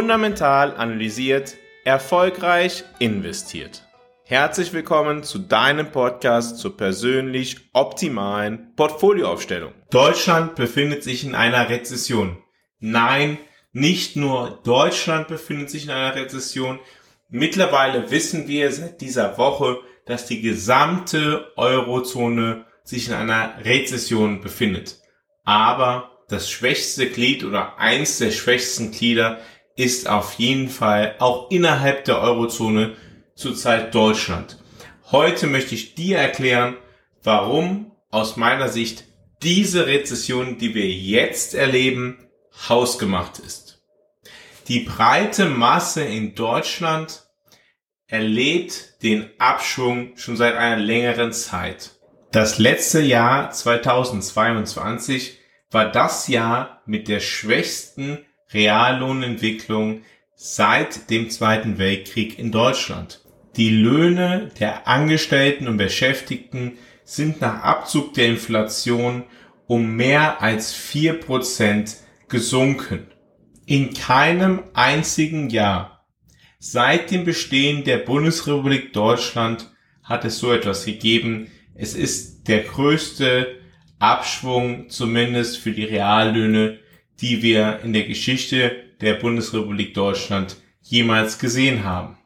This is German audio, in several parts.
Fundamental analysiert, erfolgreich investiert. Herzlich willkommen zu deinem Podcast zur persönlich optimalen Portfolioaufstellung. Deutschland befindet sich in einer Rezession. Nein, nicht nur Deutschland befindet sich in einer Rezession. Mittlerweile wissen wir seit dieser Woche, dass die gesamte Eurozone sich in einer Rezession befindet. Aber das schwächste Glied oder eins der schwächsten Glieder ist auf jeden Fall auch innerhalb der Eurozone zurzeit Deutschland. Heute möchte ich dir erklären, warum aus meiner Sicht diese Rezession, die wir jetzt erleben, hausgemacht ist. Die breite Masse in Deutschland erlebt den Abschwung schon seit einer längeren Zeit. Das letzte Jahr 2022 war das Jahr mit der schwächsten Reallohnentwicklung seit dem Zweiten Weltkrieg in Deutschland. Die Löhne der Angestellten und Beschäftigten sind nach Abzug der Inflation um mehr als vier Prozent gesunken. In keinem einzigen Jahr seit dem Bestehen der Bundesrepublik Deutschland hat es so etwas gegeben. Es ist der größte Abschwung zumindest für die Reallöhne, die wir in der Geschichte der Bundesrepublik Deutschland jemals gesehen haben.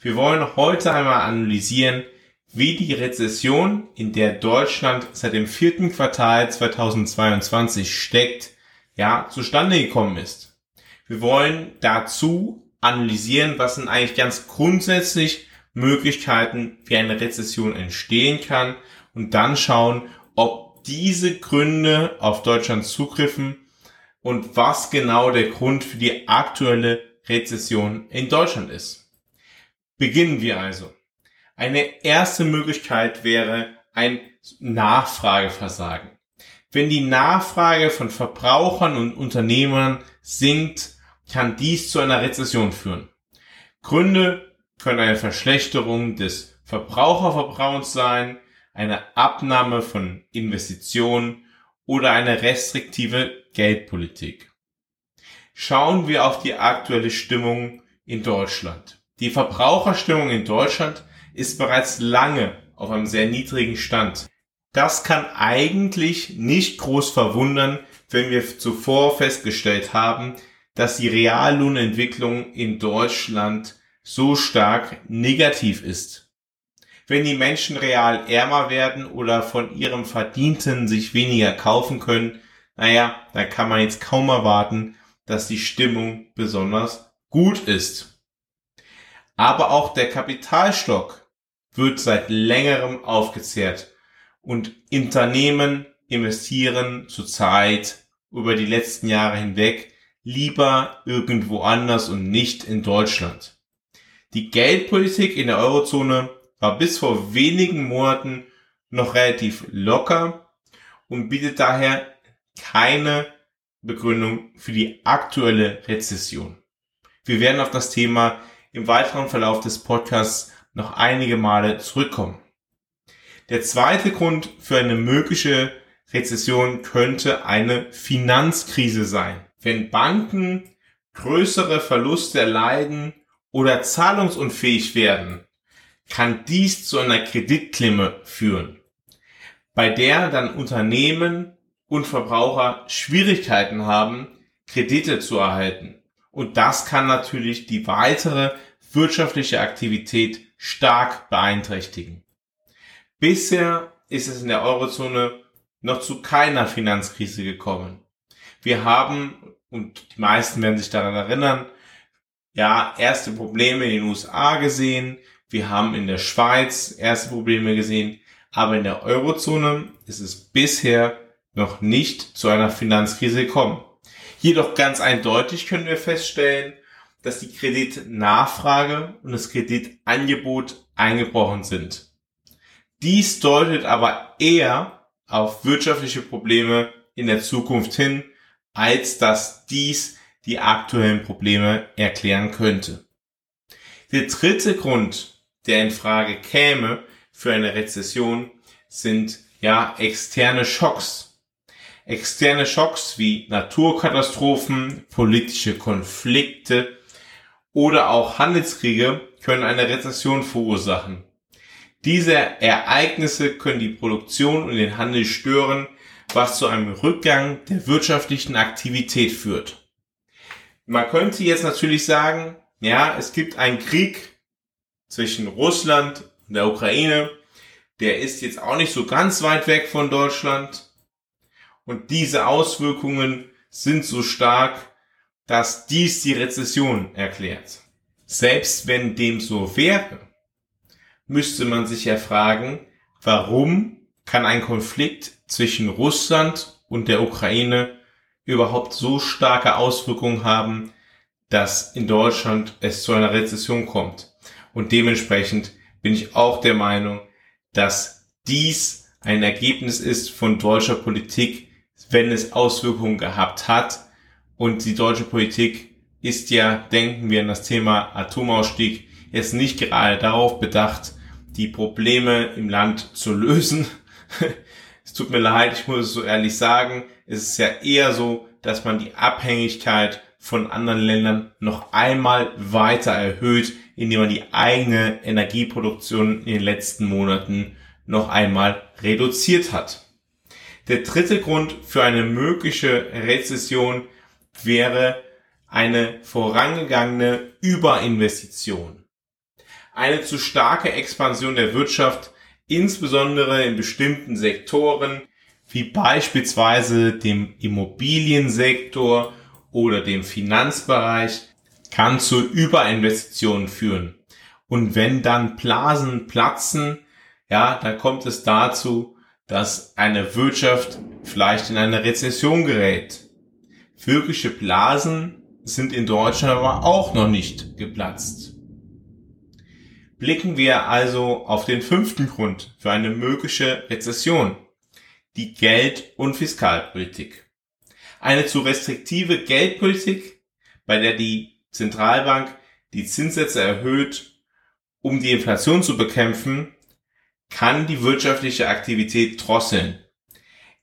Wir wollen heute einmal analysieren, wie die Rezession, in der Deutschland seit dem vierten Quartal 2022 steckt, ja, zustande gekommen ist. Wir wollen dazu analysieren, was sind eigentlich ganz grundsätzlich Möglichkeiten, wie eine Rezession entstehen kann und dann schauen, ob diese Gründe auf Deutschland zugriffen und was genau der Grund für die aktuelle Rezession in Deutschland ist. Beginnen wir also. Eine erste Möglichkeit wäre ein Nachfrageversagen. Wenn die Nachfrage von Verbrauchern und Unternehmern sinkt, kann dies zu einer Rezession führen. Gründe können eine Verschlechterung des Verbraucherverbrauchens sein, eine Abnahme von Investitionen oder eine restriktive Geldpolitik. Schauen wir auf die aktuelle Stimmung in Deutschland. Die Verbraucherstimmung in Deutschland ist bereits lange auf einem sehr niedrigen Stand. Das kann eigentlich nicht groß verwundern, wenn wir zuvor festgestellt haben, dass die Reallohnentwicklung in Deutschland so stark negativ ist. Wenn die Menschen real ärmer werden oder von ihrem Verdienten sich weniger kaufen können, naja, dann kann man jetzt kaum erwarten, dass die Stimmung besonders gut ist. Aber auch der Kapitalstock wird seit längerem aufgezehrt und Unternehmen investieren zurzeit über die letzten Jahre hinweg lieber irgendwo anders und nicht in Deutschland. Die Geldpolitik in der Eurozone war bis vor wenigen Monaten noch relativ locker und bietet daher keine Begründung für die aktuelle Rezession. Wir werden auf das Thema im weiteren Verlauf des Podcasts noch einige Male zurückkommen. Der zweite Grund für eine mögliche Rezession könnte eine Finanzkrise sein. Wenn Banken größere Verluste erleiden oder zahlungsunfähig werden, kann dies zu einer Kreditklimme führen, bei der dann Unternehmen und Verbraucher Schwierigkeiten haben, Kredite zu erhalten. Und das kann natürlich die weitere wirtschaftliche Aktivität stark beeinträchtigen. Bisher ist es in der Eurozone noch zu keiner Finanzkrise gekommen. Wir haben, und die meisten werden sich daran erinnern, ja, erste Probleme in den USA gesehen. Wir haben in der Schweiz erste Probleme gesehen. Aber in der Eurozone ist es bisher noch nicht zu einer Finanzkrise gekommen. Jedoch ganz eindeutig können wir feststellen, dass die Kreditnachfrage und das Kreditangebot eingebrochen sind. Dies deutet aber eher auf wirtschaftliche Probleme in der Zukunft hin, als dass dies die aktuellen Probleme erklären könnte. Der dritte Grund, der in Frage käme für eine Rezession, sind ja externe Schocks, Externe Schocks wie Naturkatastrophen, politische Konflikte oder auch Handelskriege können eine Rezession verursachen. Diese Ereignisse können die Produktion und den Handel stören, was zu einem Rückgang der wirtschaftlichen Aktivität führt. Man könnte jetzt natürlich sagen, ja, es gibt einen Krieg zwischen Russland und der Ukraine, der ist jetzt auch nicht so ganz weit weg von Deutschland. Und diese Auswirkungen sind so stark, dass dies die Rezession erklärt. Selbst wenn dem so wäre, müsste man sich ja fragen, warum kann ein Konflikt zwischen Russland und der Ukraine überhaupt so starke Auswirkungen haben, dass in Deutschland es zu einer Rezession kommt. Und dementsprechend bin ich auch der Meinung, dass dies ein Ergebnis ist von deutscher Politik, wenn es Auswirkungen gehabt hat. Und die deutsche Politik ist ja, denken wir an das Thema Atomausstieg, jetzt nicht gerade darauf bedacht, die Probleme im Land zu lösen. es tut mir leid, ich muss es so ehrlich sagen. Es ist ja eher so, dass man die Abhängigkeit von anderen Ländern noch einmal weiter erhöht, indem man die eigene Energieproduktion in den letzten Monaten noch einmal reduziert hat. Der dritte Grund für eine mögliche Rezession wäre eine vorangegangene Überinvestition. Eine zu starke Expansion der Wirtschaft, insbesondere in bestimmten Sektoren, wie beispielsweise dem Immobiliensektor oder dem Finanzbereich, kann zu Überinvestitionen führen. Und wenn dann Blasen platzen, ja, dann kommt es dazu, dass eine Wirtschaft vielleicht in eine Rezession gerät. Wirkliche Blasen sind in Deutschland aber auch noch nicht geplatzt. Blicken wir also auf den fünften Grund für eine mögliche Rezession. Die Geld- und Fiskalpolitik. Eine zu restriktive Geldpolitik, bei der die Zentralbank die Zinssätze erhöht, um die Inflation zu bekämpfen, kann die wirtschaftliche Aktivität drosseln.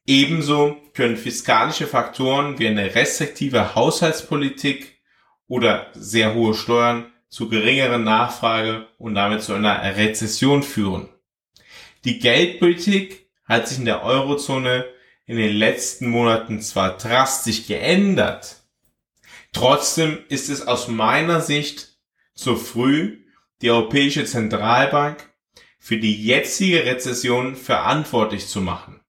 Ebenso können fiskalische Faktoren wie eine restriktive Haushaltspolitik oder sehr hohe Steuern zu geringeren Nachfrage und damit zu einer Rezession führen. Die Geldpolitik hat sich in der Eurozone in den letzten Monaten zwar drastisch geändert, trotzdem ist es aus meiner Sicht zu früh, die Europäische Zentralbank für die jetzige Rezession verantwortlich zu machen.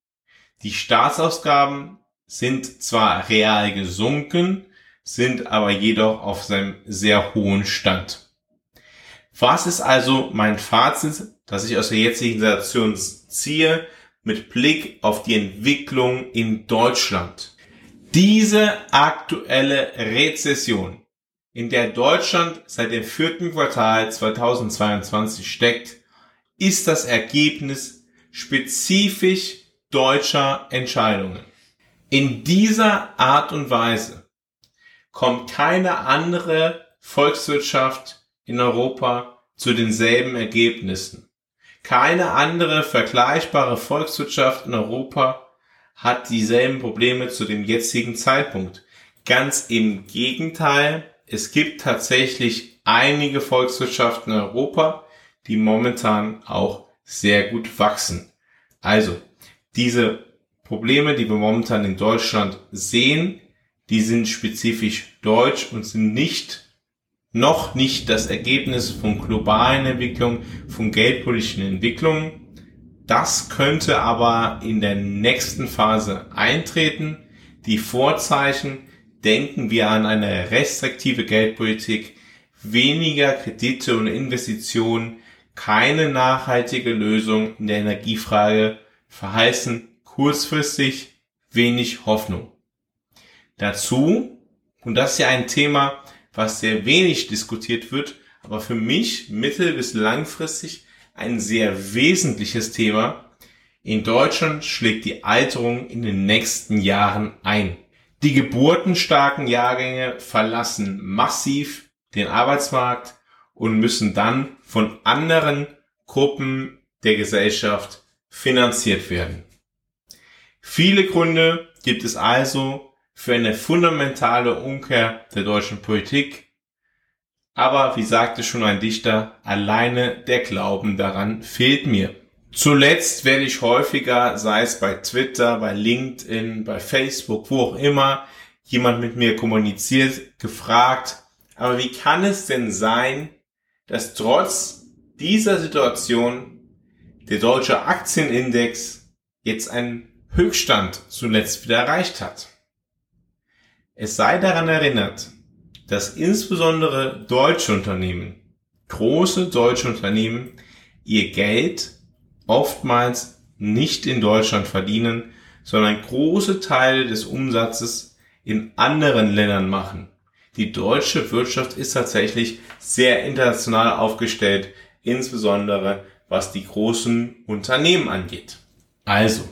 Die Staatsausgaben sind zwar real gesunken, sind aber jedoch auf seinem sehr hohen Stand. Was ist also mein Fazit, das ich aus der jetzigen Situation ziehe, mit Blick auf die Entwicklung in Deutschland. Diese aktuelle Rezession, in der Deutschland seit dem vierten Quartal 2022 steckt, ist das Ergebnis spezifisch deutscher Entscheidungen. In dieser Art und Weise kommt keine andere Volkswirtschaft in Europa zu denselben Ergebnissen. Keine andere vergleichbare Volkswirtschaft in Europa hat dieselben Probleme zu dem jetzigen Zeitpunkt. Ganz im Gegenteil, es gibt tatsächlich einige Volkswirtschaften in Europa, die momentan auch sehr gut wachsen. Also, diese Probleme, die wir momentan in Deutschland sehen, die sind spezifisch deutsch und sind nicht noch nicht das Ergebnis von globalen Entwicklungen, von geldpolitischen Entwicklungen. Das könnte aber in der nächsten Phase eintreten. Die Vorzeichen denken wir an eine restriktive Geldpolitik, weniger Kredite und Investitionen, keine nachhaltige Lösung in der Energiefrage verheißen kurzfristig wenig Hoffnung. Dazu, und das ist ja ein Thema, was sehr wenig diskutiert wird, aber für mich mittel- bis langfristig ein sehr wesentliches Thema. In Deutschland schlägt die Alterung in den nächsten Jahren ein. Die geburtenstarken Jahrgänge verlassen massiv den Arbeitsmarkt und müssen dann von anderen Gruppen der Gesellschaft finanziert werden. Viele Gründe gibt es also für eine fundamentale Umkehr der deutschen Politik. Aber wie sagte schon ein Dichter, alleine der Glauben daran fehlt mir. Zuletzt werde ich häufiger, sei es bei Twitter, bei LinkedIn, bei Facebook, wo auch immer, jemand mit mir kommuniziert, gefragt, aber wie kann es denn sein, dass trotz dieser Situation der deutsche Aktienindex jetzt einen Höchststand zuletzt wieder erreicht hat? Es sei daran erinnert, dass insbesondere deutsche Unternehmen, große deutsche Unternehmen, ihr Geld oftmals nicht in Deutschland verdienen, sondern große Teile des Umsatzes in anderen Ländern machen. Die deutsche Wirtschaft ist tatsächlich sehr international aufgestellt, insbesondere was die großen Unternehmen angeht. Also,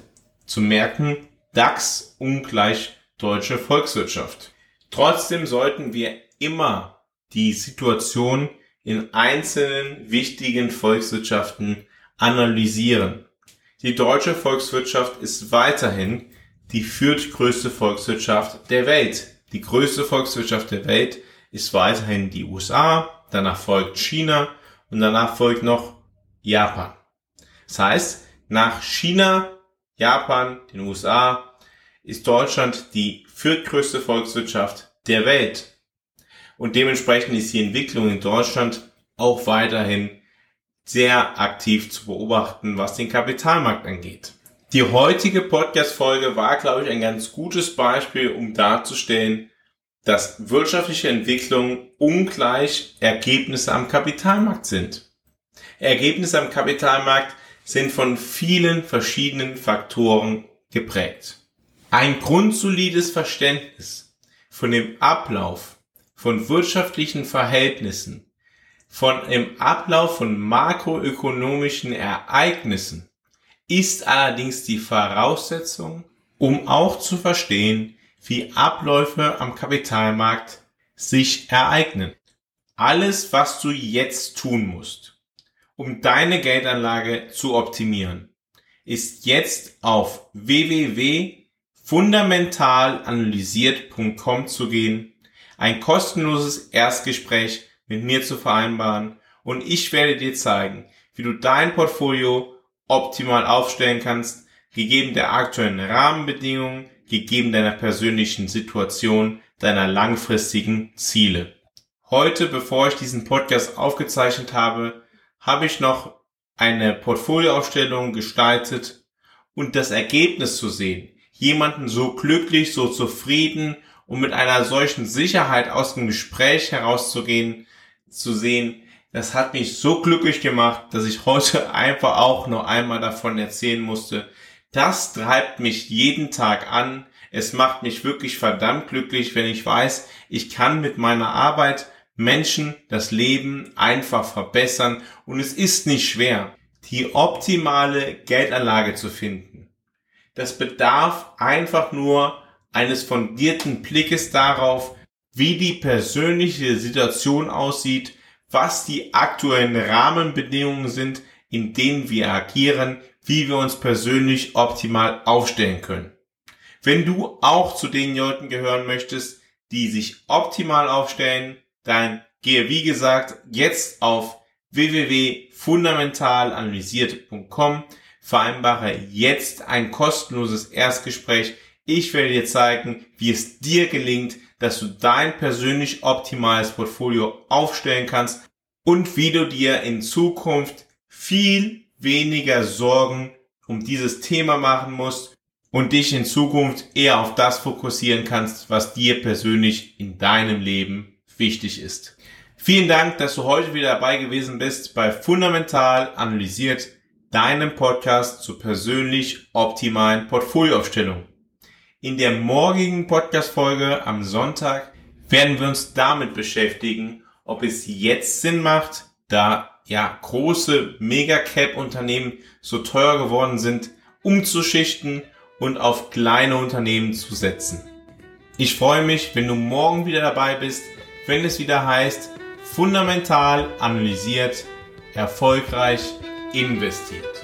zu merken, DAX ungleich deutsche Volkswirtschaft. Trotzdem sollten wir immer die Situation in einzelnen wichtigen Volkswirtschaften analysieren. Die deutsche Volkswirtschaft ist weiterhin die viertgrößte Volkswirtschaft der Welt. Die größte Volkswirtschaft der Welt ist weiterhin die USA, danach folgt China und danach folgt noch Japan. Das heißt, nach China, Japan, den USA ist Deutschland die viertgrößte Volkswirtschaft der Welt. Und dementsprechend ist die Entwicklung in Deutschland auch weiterhin sehr aktiv zu beobachten, was den Kapitalmarkt angeht. Die heutige Podcast-Folge war, glaube ich, ein ganz gutes Beispiel, um darzustellen, dass wirtschaftliche Entwicklungen ungleich Ergebnisse am Kapitalmarkt sind. Ergebnisse am Kapitalmarkt sind von vielen verschiedenen Faktoren geprägt. Ein grundsolides Verständnis von dem Ablauf von wirtschaftlichen Verhältnissen, von dem Ablauf von makroökonomischen Ereignissen ist allerdings die Voraussetzung, um auch zu verstehen, wie Abläufe am Kapitalmarkt sich ereignen. Alles, was du jetzt tun musst, um deine Geldanlage zu optimieren, ist jetzt auf www.fundamentalanalysiert.com zu gehen ein kostenloses Erstgespräch mit mir zu vereinbaren und ich werde dir zeigen, wie du dein Portfolio optimal aufstellen kannst, gegeben der aktuellen Rahmenbedingungen, gegeben deiner persönlichen Situation, deiner langfristigen Ziele. Heute, bevor ich diesen Podcast aufgezeichnet habe, habe ich noch eine Portfolioaufstellung gestaltet und das Ergebnis zu sehen, jemanden so glücklich, so zufrieden um mit einer solchen Sicherheit aus dem Gespräch herauszugehen, zu sehen, das hat mich so glücklich gemacht, dass ich heute einfach auch noch einmal davon erzählen musste. Das treibt mich jeden Tag an. Es macht mich wirklich verdammt glücklich, wenn ich weiß, ich kann mit meiner Arbeit Menschen das Leben einfach verbessern und es ist nicht schwer, die optimale Geldanlage zu finden. Das bedarf einfach nur eines fundierten Blickes darauf, wie die persönliche Situation aussieht, was die aktuellen Rahmenbedingungen sind, in denen wir agieren, wie wir uns persönlich optimal aufstellen können. Wenn du auch zu den Leuten gehören möchtest, die sich optimal aufstellen, dann gehe wie gesagt jetzt auf www.fundamentalanalysiert.com, vereinbare jetzt ein kostenloses Erstgespräch ich werde dir zeigen, wie es dir gelingt, dass du dein persönlich optimales Portfolio aufstellen kannst und wie du dir in Zukunft viel weniger Sorgen um dieses Thema machen musst und dich in Zukunft eher auf das fokussieren kannst, was dir persönlich in deinem Leben wichtig ist. Vielen Dank, dass du heute wieder dabei gewesen bist bei Fundamental analysiert, deinem Podcast zur persönlich optimalen Portfolioaufstellung. In der morgigen Podcast-Folge am Sonntag werden wir uns damit beschäftigen, ob es jetzt Sinn macht, da ja große Mega-Cap-Unternehmen so teuer geworden sind, umzuschichten und auf kleine Unternehmen zu setzen. Ich freue mich, wenn du morgen wieder dabei bist, wenn es wieder heißt, fundamental analysiert, erfolgreich investiert.